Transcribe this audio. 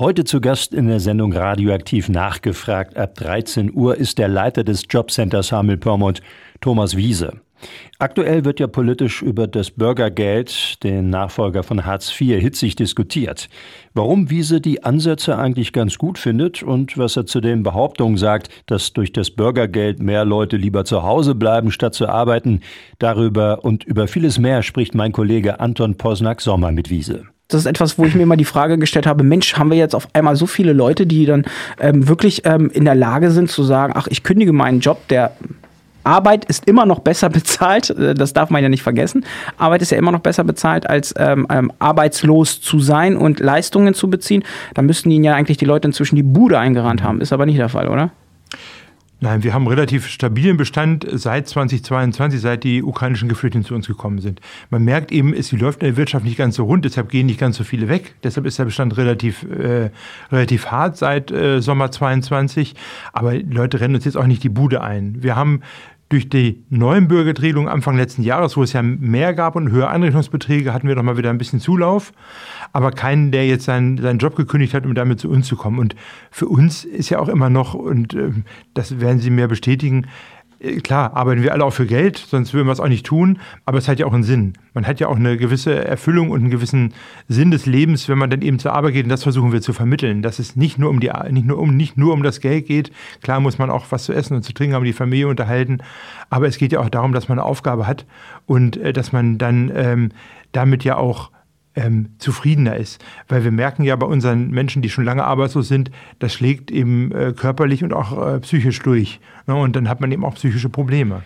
Heute zu Gast in der Sendung Radioaktiv nachgefragt. Ab 13 Uhr ist der Leiter des Jobcenters Hamel-Pyrmont, Thomas Wiese. Aktuell wird ja politisch über das Bürgergeld, den Nachfolger von Hartz IV, hitzig diskutiert. Warum Wiese die Ansätze eigentlich ganz gut findet und was er zu den Behauptungen sagt, dass durch das Bürgergeld mehr Leute lieber zu Hause bleiben, statt zu arbeiten, darüber und über vieles mehr spricht mein Kollege Anton Posnack-Sommer mit Wiese das ist etwas, wo ich mir immer die Frage gestellt habe, Mensch, haben wir jetzt auf einmal so viele Leute, die dann ähm, wirklich ähm, in der Lage sind zu sagen, ach, ich kündige meinen Job, der Arbeit ist immer noch besser bezahlt, äh, das darf man ja nicht vergessen. Arbeit ist ja immer noch besser bezahlt, als ähm, ähm, arbeitslos zu sein und Leistungen zu beziehen. Da müssten ihnen ja eigentlich die Leute inzwischen die Bude eingerannt haben. Ist aber nicht der Fall, oder? Nein, wir haben relativ stabilen Bestand seit 2022, seit die ukrainischen Geflüchteten zu uns gekommen sind. Man merkt eben, es läuft in der Wirtschaft nicht ganz so rund, deshalb gehen nicht ganz so viele weg. Deshalb ist der Bestand relativ, äh, relativ hart seit äh, Sommer 22. Aber Leute rennen uns jetzt auch nicht die Bude ein. Wir haben durch die neuen Bürgerregelung Anfang letzten Jahres, wo es ja mehr gab und höhere Einrichtungsbeträge, hatten wir doch mal wieder ein bisschen Zulauf. Aber keinen, der jetzt seinen, seinen Job gekündigt hat, um damit zu uns zu kommen. Und für uns ist ja auch immer noch, und äh, das werden Sie mehr bestätigen, klar, arbeiten wir alle auch für Geld, sonst würden wir es auch nicht tun, aber es hat ja auch einen Sinn. Man hat ja auch eine gewisse Erfüllung und einen gewissen Sinn des Lebens, wenn man dann eben zur Arbeit geht und das versuchen wir zu vermitteln, dass es nicht nur um die nicht nur um nicht nur um das Geld geht. Klar muss man auch was zu essen und zu trinken haben, die Familie unterhalten, aber es geht ja auch darum, dass man eine Aufgabe hat und äh, dass man dann ähm, damit ja auch ähm, zufriedener ist. Weil wir merken ja bei unseren Menschen, die schon lange arbeitslos sind, das schlägt eben äh, körperlich und auch äh, psychisch durch. Ne? Und dann hat man eben auch psychische Probleme.